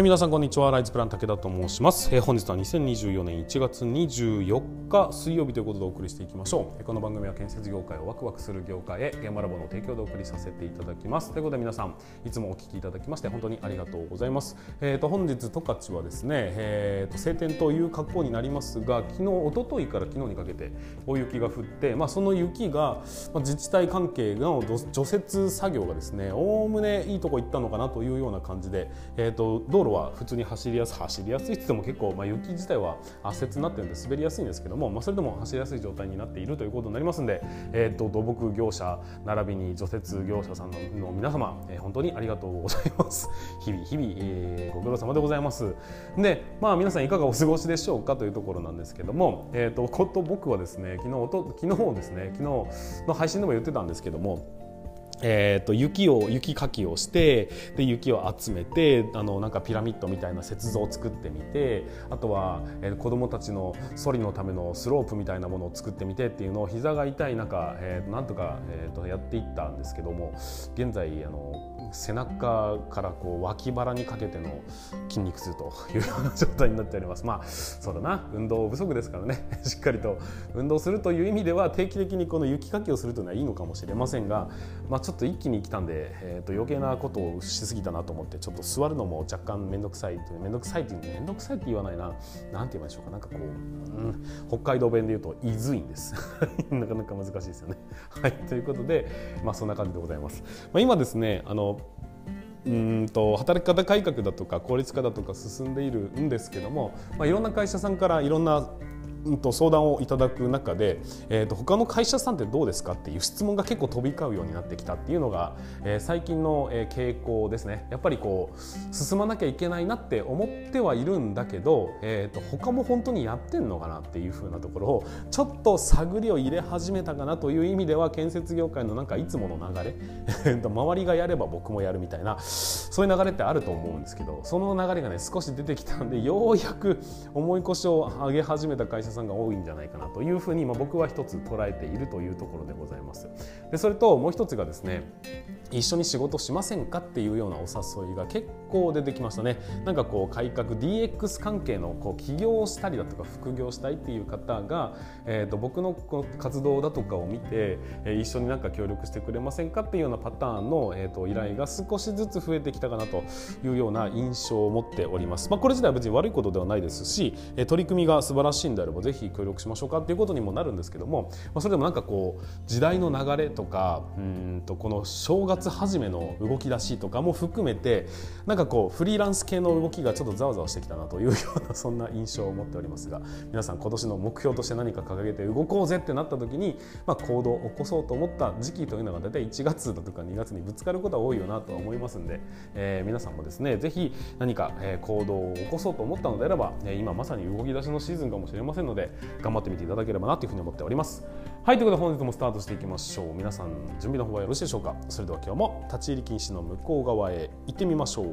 はい皆さんこんにちは。ライズプラン武田と申します、えー、本日は2024年1月24日水曜日ということでお送りしていきましょう、この番組は建設業界をワクワクする業界へ現場ラボの提供でお送りさせていただきます。ということで皆さんいつもお聞きいただきまして本当にありがとうございます。えっ、ー、と本日十勝はですねえっ、と晴天という格好になりますが昨日一昨日から昨日にかけて大雪が降ってまあその雪が、まあ、自治体関係の除雪作業がですねおおむねいいとこ行ったのかなというような感じでえっ、と道路は普通に走りやすい走りやすいって言っても結構、ま、雪自体は圧雪になってるんで滑りやすいんですけども、まあ、それでも走りやすい状態になっているということになりますので、えーと、土木業者並びに除雪業者さんの皆様、えー、本当にありがとうございます。日々日々、えー、ご苦労様でございます。でまあ皆さんいかがお過ごしでしょうか？というところなんですけども、えーと、こと僕はですね昨日と昨日ですね昨日の配信でも言ってたんですけどもえーと、雪を雪かきをしてで雪を集めてあのなんかピラミッドみたいな雪像を作ってみてあとは、えー、子どもたちのソリのためのスロープみたいなものを作ってみてっていうのを膝が痛い中、えー、なんとか、えーと、やっていったんですけども現在あの背中からこう脇腹にかけての筋肉痛というような状態になっております。まあそうだな。運動不足ですからね。しっかりと運動するという意味では定期的にこの雪かきをするというのはいいのかもしれませんが、まあ、ちょっと一気に来たんで、えー、と余計なことをしすぎたなと思ってちょっと座るのも若干面倒くさい面倒くさいっていう面倒くさいって言わないな。何て言いましょうか。なんかこう、うん、北海道弁で言うといずいんです。なかなか難しいですよね。はい。ということで、まあ、そんな感じでございます。まあ、今ですねあのうんと働き方改革だとか効率化だとか進んでいるんですけども、まあ、いろんな会社さんからいろんなうんと相談をいただく中で、えー、と他の会社さんってどうですかっていう質問が結構飛び交うようになってきたっていうのが、えー、最近の、傾向ですね。やっぱりこう進まなきゃいけないなって思ってはいるんだけど、えー、と他も本当にやってんのかなっていうふうなところをちょっと探りを入れ始めたかなという意味では建設業界のなんかいつもの流れ周りがやれば僕もやるみたいなそういう流れってあると思うんですけどその流れがね少し出てきたんでようやく重い腰を上げ始めた会社さんが多いんじゃないかなというふうに、まあ、僕は一つ捉えているというところでございます。でそれともう一つがですね一緒に仕事しませんかっていうようなお誘いが結構出てきましたね。なんかこう改革 DX 関係のこう起業したりだとか副業したいっていう方が、えー、と僕のこの活動だとかを見て、えー、一緒になんか協力してくれませんかっていうようなパターンの、えー、と依頼が少しずつ増えてきたかなというような印象を持っております、まあ、これ自体は別に悪いことではないですし、え、取り組みが素晴らしいんであればぜひ協力しましょうかっていうことにもなるんですけども、まあ、それでもなんかこう時代の流れとかうんとこの正月始めの動き出しとかも含めてなんかこうフリーランス系の動きがちょっとざわざわしてきたなというようなそんな印象を持っておりますが皆さん今年の目標として何か掲げて動こうぜってなった時に、まあ、行動を起こそうと思った時期というのが大体1月だとか2月にぶつかることは多いよなとは思いますんで、えー、皆さんもですねぜひ何か行動を起こそうと思ったのであれば今まさに動き出しのシーズンかもしれませんので頑張ってみていただければなというふうに思っております。はいということで本日もスタートしていきましょう。皆さん準備の方はよろしいでしょうか？それでは今日も立ち入り禁止の向こう側へ行ってみましょう。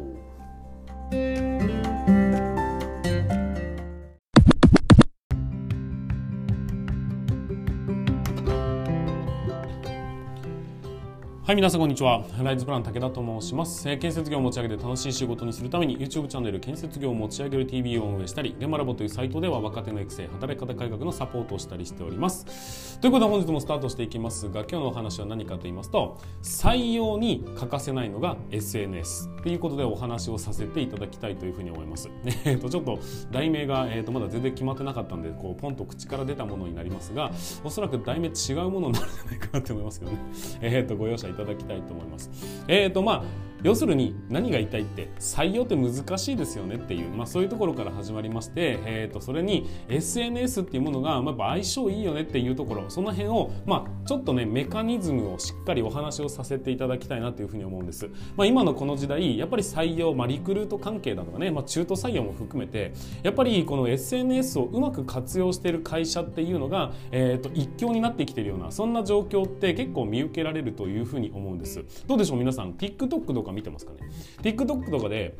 はい、皆さんこんにちは。ライズプラン武田と申します。え、建設業を持ち上げて楽しい仕事にするために YouTube チャンネル建設業を持ち上げる TV を運営したり、現場ラボというサイトでは若手の育成、働き方改革のサポートをしたりしております。ということで本日もスタートしていきますが、今日のお話は何かと言いますと、採用に欠かせないのが SNS ということでお話をさせていただきたいというふうに思います。えっと、ちょっと題名が、えー、とまだ全然決まってなかったんで、こうポンと口から出たものになりますが、おそらく題名違うものになるんじゃないかなと思いますけどね。えっ、と、ご容赦いただきたいと思います。えーとまあ要するに何が言いたいって採用って難しいですよねっていう、まあ、そういうところから始まりまして、えー、とそれに SNS っていうものが、まあ、相性いいよねっていうところその辺を、まあ、ちょっとねメカニズムをしっかりお話をさせていただきたいなというふうに思うんです、まあ、今のこの時代やっぱり採用、まあ、リクルート関係だとかね、まあ、中途採用も含めてやっぱりこの SNS をうまく活用している会社っていうのが、えー、と一強になってきてるようなそんな状況って結構見受けられるというふうに思うんです。どうでしょう皆さん？TikTok とか？見てますかね。TikTok とかで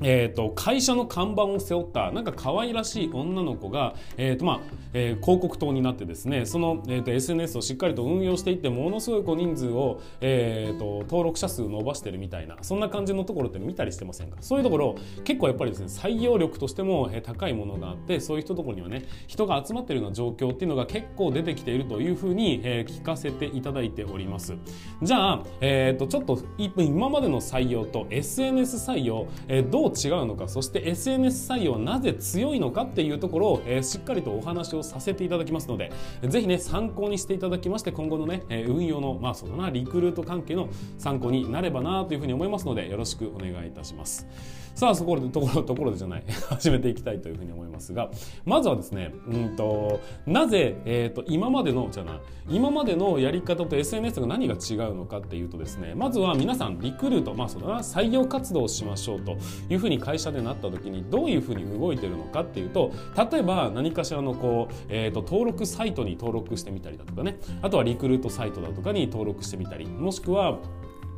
えーと、会社の看板を背負ったなんか可愛らしい女の子が、えーとまあえー、広告塔になってですねその、えーと、SNS をしっかりと運用していってものすごいこう人数を、えー、と登録者数伸ばしてるみたいなそんな感じのところって見たりしてませんか？そういうところ結構やっぱりですね採用力としても、えー、高いものがあってそういう人ところにはね人が集まってるような状況っていうのが結構出てきているというふうに、えー、聞かせていただいております。じゃあ、えー、とちょっと今までの採用と SNS 採用、えー、どう違うのかそして SNS 採用はなぜ強いのかっていうところを、えー、しっかりとお話をさせていただきますのでぜひね参考にしていただきまして今後のね、え、運用のまあそうだなリクルート関係の参考になればなというふうに思いますのでよろしくお願いいたします。さあそこでところところでじゃない 始めていきたいというふうに思いますがまずはですねうんとなぜ、えーと、今までのじゃない今までのやり方と SNS が何が違うのかっていうとですねまずは皆さんリクルートまあそうだな採用活動をしましょうというふうに会社でなった時にどういうふうに動いてるのかっていうと例えば何かしらのこう、えーと登録サイトに登録してみたりだとかね。あとはリクルートサイトだとかに登録してみたり。もしくは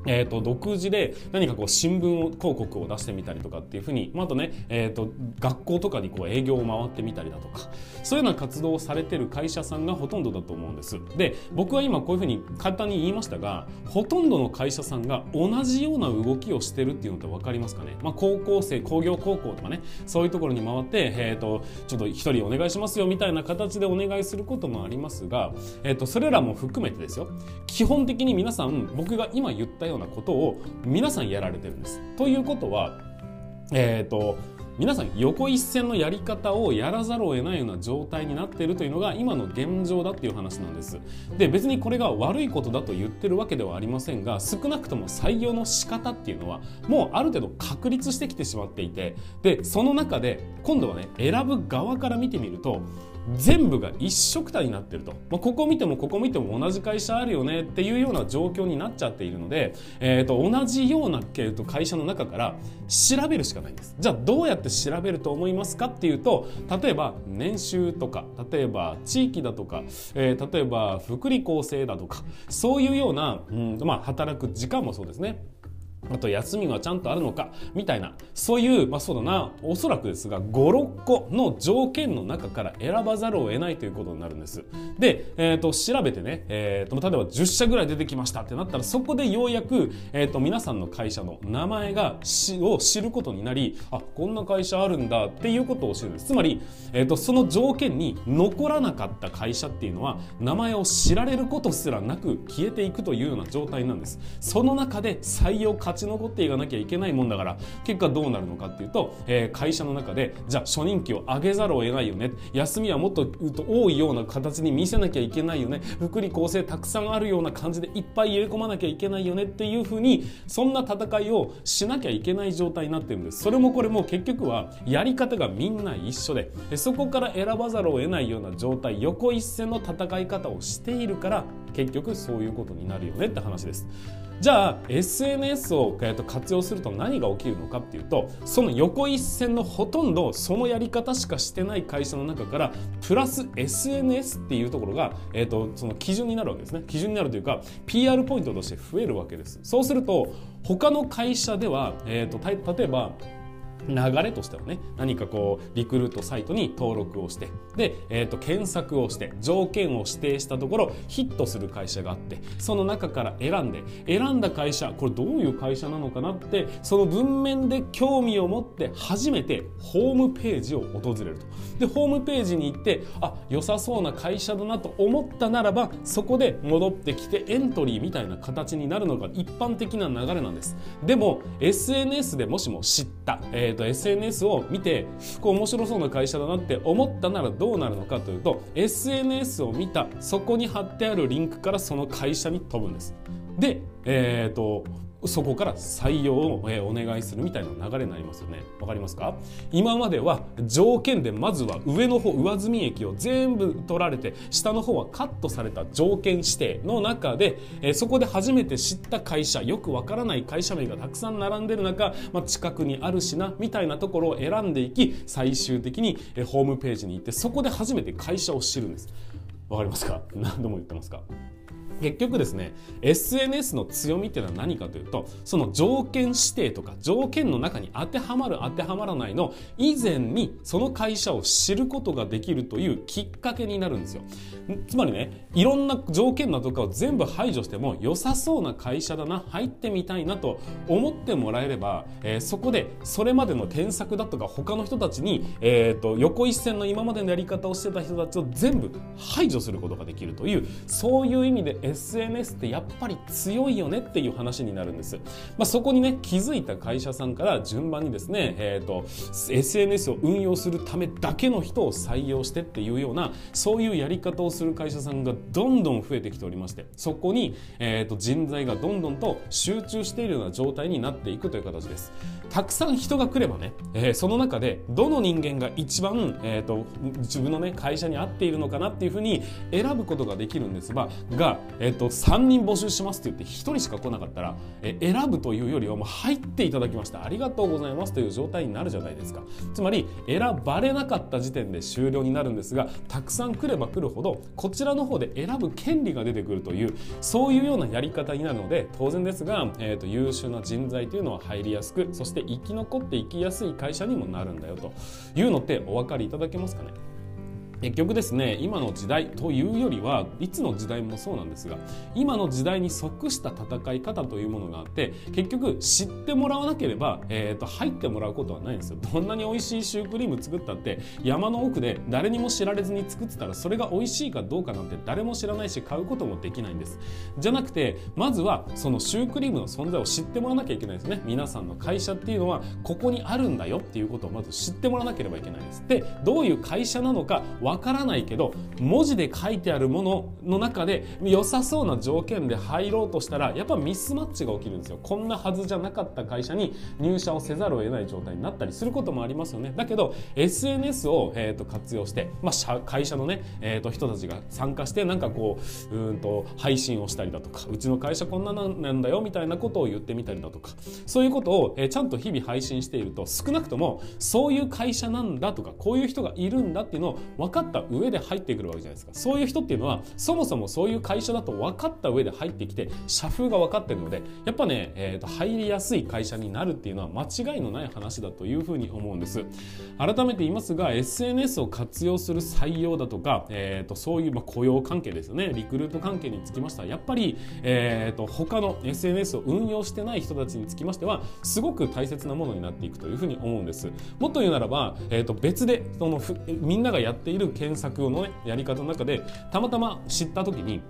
えーと、独自で何かこう新聞広告を出してみたりとかっていうふうに、まあ、あとね、えーと、学校とかにこう営業を回ってみたりだとかそういうような活動をされてる会社さんがほとんどだと思うんです。で僕は今こういうふうに簡単に言いましたがほとんどの会社さんが同じような動きをしてるっていうのって分かりますかね、まあ、高校生工業高校とかねそういうところに回って、えーと、ちょっと一人お願いしますよみたいな形でお願いすることもありますが、えー、とそれらも含めてですよ。基本的に皆さん僕が今言ったようなことを皆さんやられてるんです。ということは、えっ、ー、と皆さん横一線のやり方をやらざるを得ないような状態になっているというのが今の現状だっていう話なんですで別にこれが悪いことだと言ってるわけではありませんが少なくとも採用の仕方っていうのはもうある程度確立してきてしまっていてでその中で今度はね選ぶ側から見てみると全部が一色体になってると、まあ、ここ見てもここ見ても同じ会社あるよねっていうような状況になっちゃっているので、えー、と同じような、えー、と会社の中から調べるしかないんです。じゃあどうやって調べると思いますかっていうと例えば年収とか例えば地域だとか、えー、例えば福利厚生だとかそういうような、うんまあ、働く時間もそうですね。あと休みはちゃんとあるのかみたいなそういうまあそうだなおそらくですが56個の条件の中から選ばざるを得ないということになるんです。で、えーと、調べてね、えーと、例えば10社ぐらい出てきましたってなったらそこでようやく、えーと、皆さんの会社の名前がしを知ることになりあこんな会社あるんだっていうことを知るんです。つまり、えー、とその条件に残らなかった会社っていうのは名前を知られることすらなく消えていくというような状態なんです。その中で採用勝ち残っていかなきゃいけないもんだから結果どうなるのかっていうと、えー、会社の中でじゃあ初任給を上げざるを得ないよね。休みはもっと多いような形に見せなきゃいけないよね。福利厚生たくさんあるような感じでいっぱい入れ込まなきゃいけないよね。っていうふうにそんな戦いをしなきゃいけない状態になってるんです。それもこれも結局はやり方がみんな一緒でそこから選ばざるを得ないような状態横一線の戦い方をしているから結局そういうことになるよねって話です。じゃあ SNS を、えと活用すると何が起きるのかっていうとその横一線のほとんどそのやり方しかしてない会社の中からプラス SNS っていうところが、えーと、その基準になるわけですね。基準になるというか PR ポイントとして増えるわけです。そうすると他の会社では、えーと例えば流れとしてはね何かこうリクルートサイトに登録をしてで、えー、と検索をして条件を指定したところヒットする会社があってその中から選んで選んだ会社これどういう会社なのかなってその文面で興味を持って初めてホームページを訪れると。でホームページに行ってあ良さそうな会社だなと思ったならばそこで戻ってきてエントリーみたいな形になるのが一般的な流れなんです。でも SNS でもしも知った、えーえーと、SNS を見てこう面白そうな会社だなって思ったならどうなるのかというと SNS を見たそこに貼ってあるリンクからその会社に飛ぶんです。で、えーとそこから採用をお願いするみたいな流れになりますよね。わかりますか？今までは条件でまずは上の方、上積み益を全部取られて、下の方はカットされた条件指定の中で、えそこで初めて知った会社、よくわからない会社名がたくさん並んでる中、まあ、近くにあるしな、みたいなところを選んでいき、最終的にホームページに行って、そこで初めて会社を知るんです。わかりますか？何度も言ってますか？結局ですね SNS の強みっていうのは何かというとその条件指定とか条件の中に当てはまる当てはまらないの以前にその会社を知ることができるというきっかけになるんですよ。つまりねいろんな条件だとかを全部排除しても良さそうな会社だな入ってみたいなと思ってもらえれば、えー、そこでそれまでの検索だとか他の人たちに、えーと、横一線の今までのやり方をしてた人たちを全部排除することができるというそういう意味で SNS ってやっぱり強いよねっていう話になるんです。まあ、そこにね気づいた会社さんから順番にですね、えーと、SNS を運用するためだけの人を採用してっていうようなそういうやり方をする会社さんがどんどん増えてきておりましてそこに、えーと、人材がどんどんと集中しているような状態になっていくという形です。たくさん人が来ればね、えー、その中でどの人間が一番、えーと、自分の、ね、会社に合っているのかなっていうふうに選ぶことができるんですがが、えーと、3人募集しますって言って1人しか来なかったら、え、選ぶというよりはもう入っていただきました。ありがとうございます。という状態になるじゃないですか。つまり選ばれなかった時点で終了になるんですがたくさん来れば来るほどこちらの方で選ぶ権利が出てくるというそういうようなやり方になるので当然ですが、えーと優秀な人材というのは入りやすくそして生き残っていきやすい会社にもなるんだよというのってお分かりいただけますかね？結局ですね今の時代というよりはいつの時代もそうなんですが今の時代に即した戦い方というものがあって結局知ってもらわなければ、えーと、入ってもらうことはないんですよ。どんなに美味しいシュークリーム作ったって山の奥で誰にも知られずに作ってたらそれが美味しいかどうかなんて誰も知らないし買うこともできないんです。じゃなくてまずはそのシュークリームの存在を知ってもらわなきゃいけないですね。皆さんの会社っていうのはここにあるんだよっていうことをまず知ってもらわなければいけないです。でどういう会社なのかわからないけど文字で書いてあるものの中で良さそうな条件で入ろうとしたらやっぱミスマッチが起きるんですよ。こんなはずじゃなかった会社に入社をせざるを得ない状態になったりすることもありますよね。だけど SNS を、えー、と活用して、まあ、会社のね、えー、と人たちが参加してなんかこううんと配信をしたりだとかうちの会社こんななんだよみたいなことを言ってみたりだとかそういうことを、えー、ちゃんと日々配信していると少なくともそういう会社なんだとかこういう人がいるんだっていうのを分かった上で入ってくるわけじゃないですか。そういう人っていうのはそもそもそういう会社だと分かった上で入ってきて社風が分かってるのでやっぱね、えーと、入りやすい会社になるっていうのは間違いのない話だというふうに思うんです。改めて言いますが SNS を活用する採用だとか、えーと、そういうまあ雇用関係ですよね。リクルート関係につきましてはやっぱり、えーと、他の SNS を運用してない人たちにつきましてはすごく大切なものになっていくというふうに思うんです。もっと言うならば、えー、と別でそのみんながやっている検索のねやり方の中でたまたま知った時に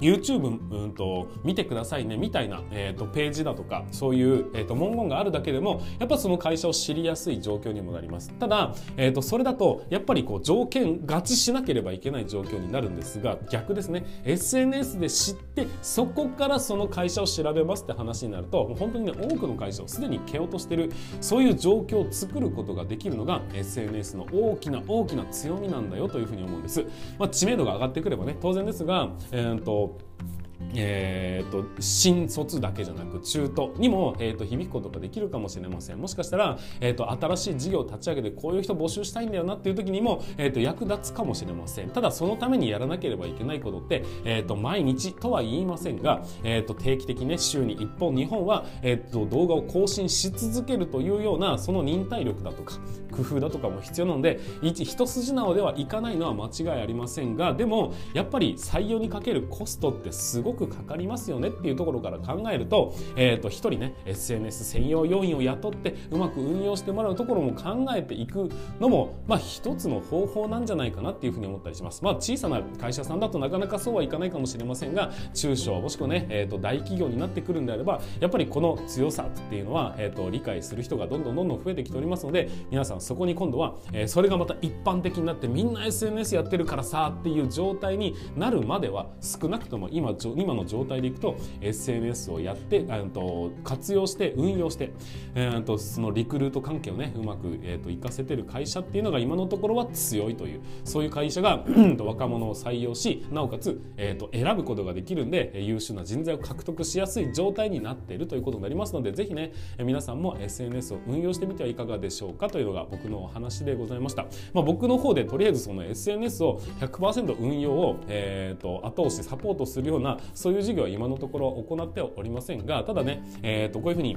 YouTube、うんと、見てくださいねみたいな、えーと、ページだとかそういう、えーと、文言があるだけでもやっぱその会社を知りやすい状況にもなります。ただ、えーと、それだとやっぱりこう条件合致しなければいけない状況になるんですが逆ですね。SNS で知ってそこからその会社を調べますって話になるともう本当にね多くの会社をすでに蹴落としてるそういう状況を作ることができるのが SNS の大きな大きな強みなんだよというふうに思うんです、まあ、知名度が上がってくればね当然ですが、えーと hope. えーと、新卒だけじゃなく中途にも、えーと、響くことができるかもしれません。もしかしたら、えーと、新しい事業を立ち上げてこういう人募集したいんだよなっていう時にも、えー、と役立つかもしれません。ただそのためにやらなければいけないことって、えー、と毎日とは言いませんが、えー、と定期的に、ね、週に1本2本は、えー、と動画を更新し続けるというようなその忍耐力だとか工夫だとかも必要なので一一筋縄ではいかないのは間違いありませんがでもやっぱり採用にかけるコストってすごいごくかかりますよねっていうところから考えると,、えー、と1人ね SNS 専用要員を雇ってうまく運用してもらうところも考えていくのも、まあ、一つの方法なんじゃないかなっていうふうに思ったりします。まあ、小さな会社さんだとなかなかそうはいかないかもしれませんが中小もしくはね、えー、と大企業になってくるんであればやっぱりこの強さっていうのは、えー、と理解する人がどんどんどんどん増えてきておりますので皆さんそこに今度は、えー、それがまた一般的になってみんな SNS やってるからさっていう状態になるまでは少なくとも今今の状態でいくと SNS をやってと活用して運用して、えー、とそのリクルート関係をねうまく、えー、と活かせてる会社っていうのが今のところは強いというそういう会社が若者を採用しなおかつ、えー、と選ぶことができるんで優秀な人材を獲得しやすい状態になっているということになりますのでぜひね皆さんも SNS を運用してみてはいかがでしょうかというのが僕のお話でございました、まあ、僕の方でとりあえずその SNS を100%運用を、えー、と後押しサポートするようなそういう事業は今のところ行っておりませんがただね、えー、とこういうふうに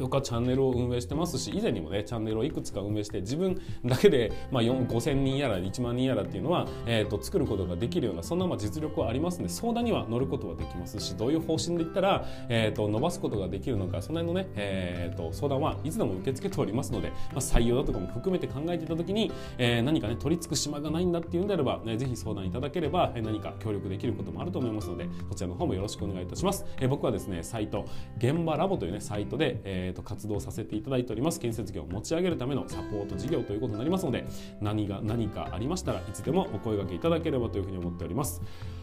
僕はチャンネルを運営してますし以前にもねチャンネルをいくつか運営して自分だけで、まあ、5000人やら1万人やらっていうのは、えーと、作ることができるようなそんなまあ実力はありますので相談には乗ることはできますしどういう方針でいったら、えーと、伸ばすことができるのかその辺のね、えーと、相談はいつでも受け付けておりますので、まあ、採用だとかも含めて考えていた時に、えー、何かね取り付く島がないんだっていうんであれば、ね、ぜひ相談いただければ、何か協力できることもあると思いますのでそちらの方もよろしくお願いいたします。えー、僕はですねサイト現場ラボというねサイトで、えー、と活動させていただいております。建設業を持ち上げるためのサポート事業ということになりますので何が何かありましたらいつでもお声掛けいただければというふうに思っております。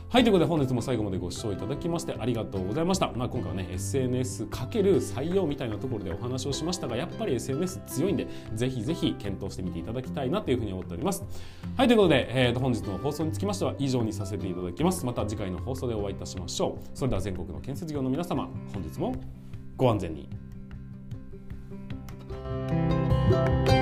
はいということで本日も最後までご視聴いただきましてありがとうございました、まあ、今回はね SNS× 採用みたいなところでお話をしましたがやっぱり SNS 強いんでぜひぜひ検討してみていただきたいなというふうに思っております。はいということで、えー、と本日の放送につきましては以上にさせていただきます。また次回の放送でお会いいたしましょう。それでは全国の建設業の皆様本日もご安全に。Música